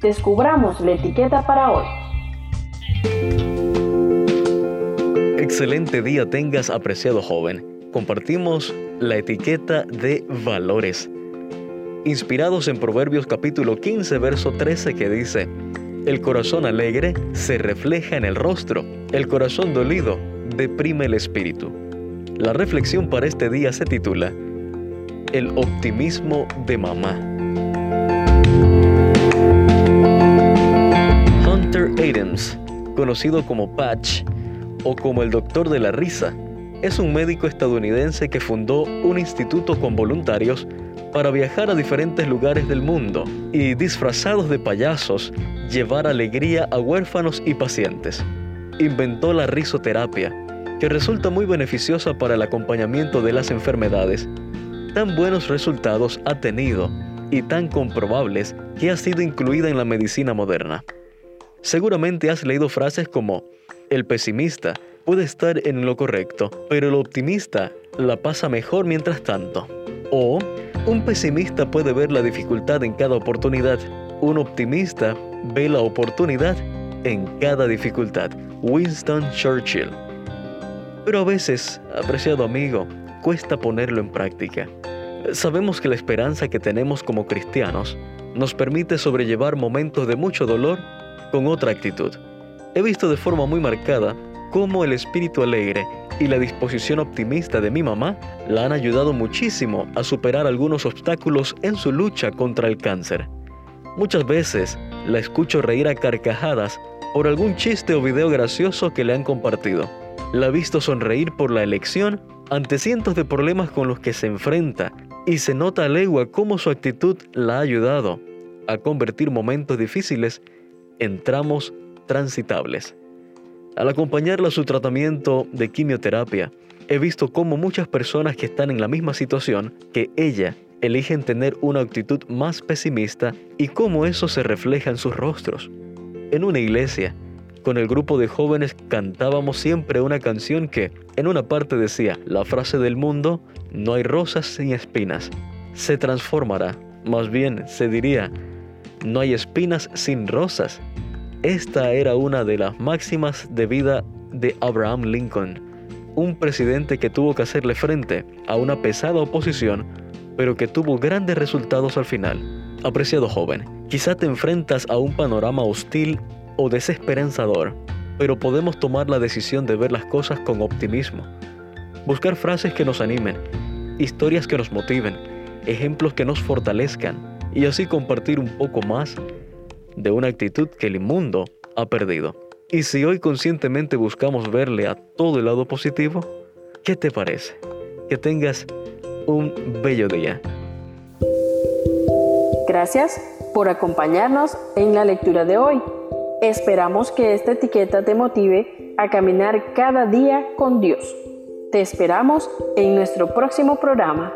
descubramos la etiqueta para hoy. Excelente día tengas, apreciado joven. Compartimos la etiqueta de valores. Inspirados en Proverbios capítulo 15, verso 13 que dice, El corazón alegre se refleja en el rostro, el corazón dolido deprime el espíritu. La reflexión para este día se titula El optimismo de mamá. Conocido como Patch o como el doctor de la risa, es un médico estadounidense que fundó un instituto con voluntarios para viajar a diferentes lugares del mundo y, disfrazados de payasos, llevar alegría a huérfanos y pacientes. Inventó la risoterapia, que resulta muy beneficiosa para el acompañamiento de las enfermedades. Tan buenos resultados ha tenido y tan comprobables que ha sido incluida en la medicina moderna. Seguramente has leído frases como, el pesimista puede estar en lo correcto, pero el optimista la pasa mejor mientras tanto. O un pesimista puede ver la dificultad en cada oportunidad, un optimista ve la oportunidad en cada dificultad. Winston Churchill. Pero a veces, apreciado amigo, cuesta ponerlo en práctica. Sabemos que la esperanza que tenemos como cristianos nos permite sobrellevar momentos de mucho dolor con otra actitud. He visto de forma muy marcada cómo el espíritu alegre y la disposición optimista de mi mamá la han ayudado muchísimo a superar algunos obstáculos en su lucha contra el cáncer. Muchas veces la escucho reír a carcajadas por algún chiste o video gracioso que le han compartido. La he visto sonreír por la elección ante cientos de problemas con los que se enfrenta y se nota a legua cómo su actitud la ha ayudado a convertir momentos difíciles en tramos transitables. Al acompañarla a su tratamiento de quimioterapia, he visto cómo muchas personas que están en la misma situación que ella eligen tener una actitud más pesimista y cómo eso se refleja en sus rostros. En una iglesia, con el grupo de jóvenes cantábamos siempre una canción que, en una parte decía, la frase del mundo, no hay rosas sin espinas, se transformará, más bien se diría, no hay espinas sin rosas, esta era una de las máximas de vida de Abraham Lincoln, un presidente que tuvo que hacerle frente a una pesada oposición, pero que tuvo grandes resultados al final. Apreciado joven, quizá te enfrentas a un panorama hostil o desesperanzador, pero podemos tomar la decisión de ver las cosas con optimismo. Buscar frases que nos animen, historias que nos motiven, ejemplos que nos fortalezcan y así compartir un poco más de una actitud que el mundo ha perdido. Y si hoy conscientemente buscamos verle a todo el lado positivo, ¿qué te parece? Que tengas un bello día. Gracias por acompañarnos en la lectura de hoy. Esperamos que esta etiqueta te motive a caminar cada día con Dios. Te esperamos en nuestro próximo programa.